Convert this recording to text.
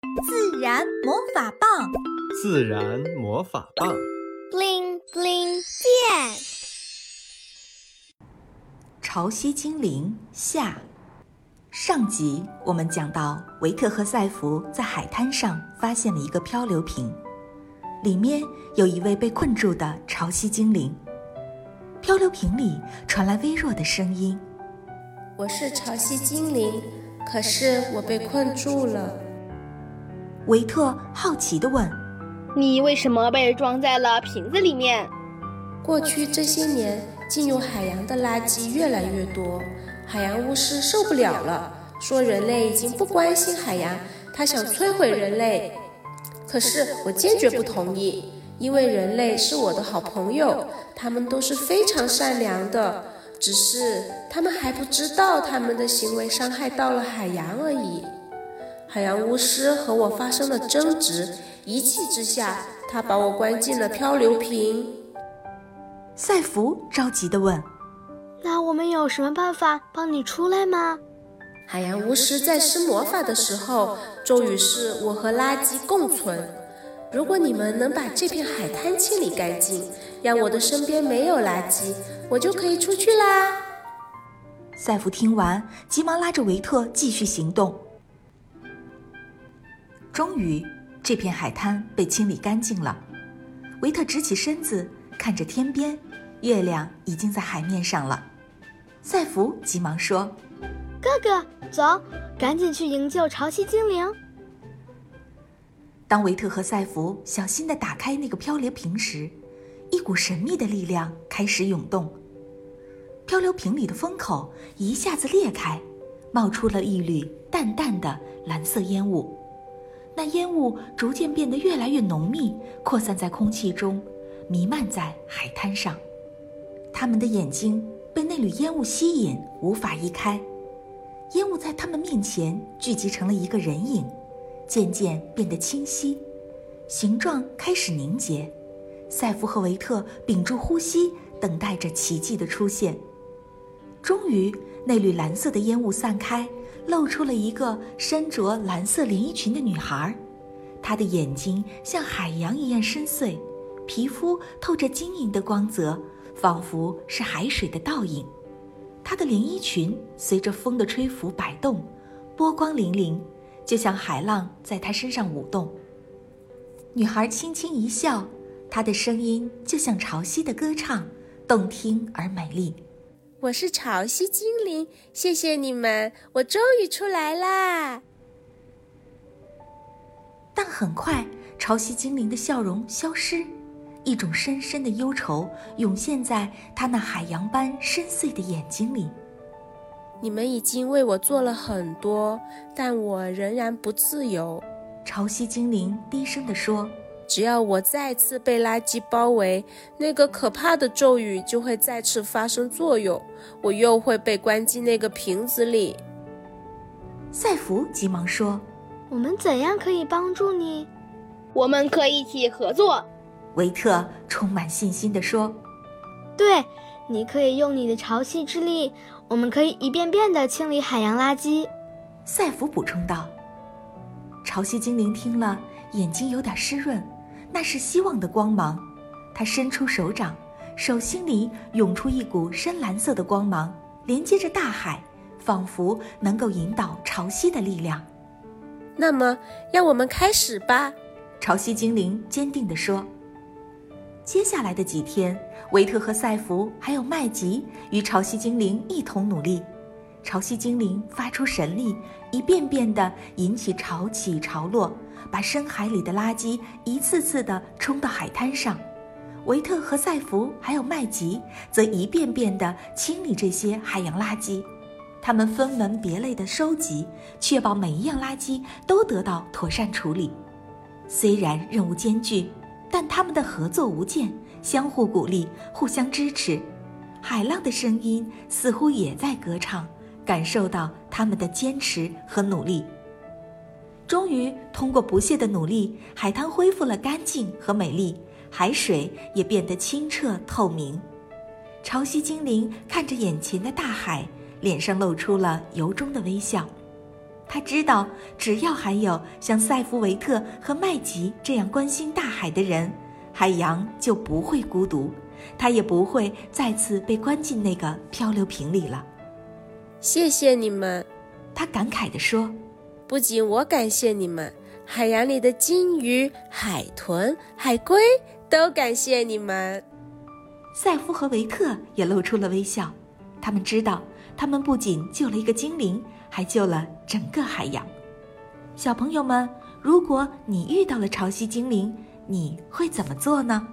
自然魔法棒，自然魔法棒，bling bling 变。潮汐精灵下。上集我们讲到，维特和赛弗在海滩上发现了一个漂流瓶，里面有一位被困住的潮汐精灵。漂流瓶里传来微弱的声音：“我是潮汐精灵，可是我被困住了。”维特好奇地问：“你为什么被装在了瓶子里面？”过去这些年，进入海洋的垃圾越来越多，海洋巫师受不了了，说人类已经不关心海洋，他想摧毁人类。可是我坚决不同意。因为人类是我的好朋友，他们都是非常善良的，只是他们还不知道他们的行为伤害到了海洋而已。海洋巫师和我发生了争执，一气之下，他把我关进了漂流瓶。赛弗着急地问：“那我们有什么办法帮你出来吗？”海洋巫师在施魔法的时候，咒语是我和垃圾共存。如果你们能把这片海滩清理干净，让我的身边没有垃圾，我就可以出去啦。赛弗听完，急忙拉着维特继续行动。终于，这片海滩被清理干净了。维特直起身子，看着天边，月亮已经在海面上了。赛弗急忙说：“哥哥，走，赶紧去营救潮汐精灵。”当维特和赛弗小心地打开那个漂流瓶时，一股神秘的力量开始涌动。漂流瓶里的封口一下子裂开，冒出了一缕淡淡的蓝色烟雾。那烟雾逐渐变得越来越浓密，扩散在空气中，弥漫在海滩上。他们的眼睛被那缕烟雾吸引，无法移开。烟雾在他们面前聚集成了一个人影。渐渐变得清晰，形状开始凝结。赛弗和维特屏住呼吸，等待着奇迹的出现。终于，那缕蓝色的烟雾散开，露出了一个身着蓝色连衣裙的女孩。她的眼睛像海洋一样深邃，皮肤透着晶莹的光泽，仿佛是海水的倒影。她的连衣裙随着风的吹拂摆动，波光粼粼。就像海浪在她身上舞动。女孩轻轻一笑，她的声音就像潮汐的歌唱，动听而美丽。我是潮汐精灵，谢谢你们，我终于出来啦！但很快，潮汐精灵的笑容消失，一种深深的忧愁涌现在他那海洋般深邃的眼睛里。你们已经为我做了很多，但我仍然不自由。潮汐精灵低声地说：“只要我再次被垃圾包围，那个可怕的咒语就会再次发生作用，我又会被关进那个瓶子里。”赛弗急忙说：“我们怎样可以帮助你？我们可以一起合作。”维特充满信心地说：“对，你可以用你的潮汐之力。”我们可以一遍遍地清理海洋垃圾，赛弗补充道。潮汐精灵听了，眼睛有点湿润，那是希望的光芒。他伸出手掌，手心里涌出一股深蓝色的光芒，连接着大海，仿佛能够引导潮汐的力量。那么，让我们开始吧，潮汐精灵坚定地说。接下来的几天，维特和赛弗还有麦吉与潮汐精灵一同努力。潮汐精灵发出神力，一遍遍地引起潮起潮落，把深海里的垃圾一次次地冲到海滩上。维特和赛弗还有麦吉则一遍遍地清理这些海洋垃圾。他们分门别类地收集，确保每一样垃圾都得到妥善处理。虽然任务艰巨。但他们的合作无间，相互鼓励，互相支持。海浪的声音似乎也在歌唱，感受到他们的坚持和努力。终于，通过不懈的努力，海滩恢复了干净和美丽，海水也变得清澈透明。潮汐精灵看着眼前的大海，脸上露出了由衷的微笑。他知道，只要还有像塞夫维特和麦吉这样关心大海的人，海洋就不会孤独，他也不会再次被关进那个漂流瓶里了。谢谢你们，他感慨地说。不仅我感谢你们，海洋里的金鱼、海豚、海龟都感谢你们。赛夫和维特也露出了微笑，他们知道，他们不仅救了一个精灵，还救了整个海洋。小朋友们，如果你遇到了潮汐精灵，你会怎么做呢？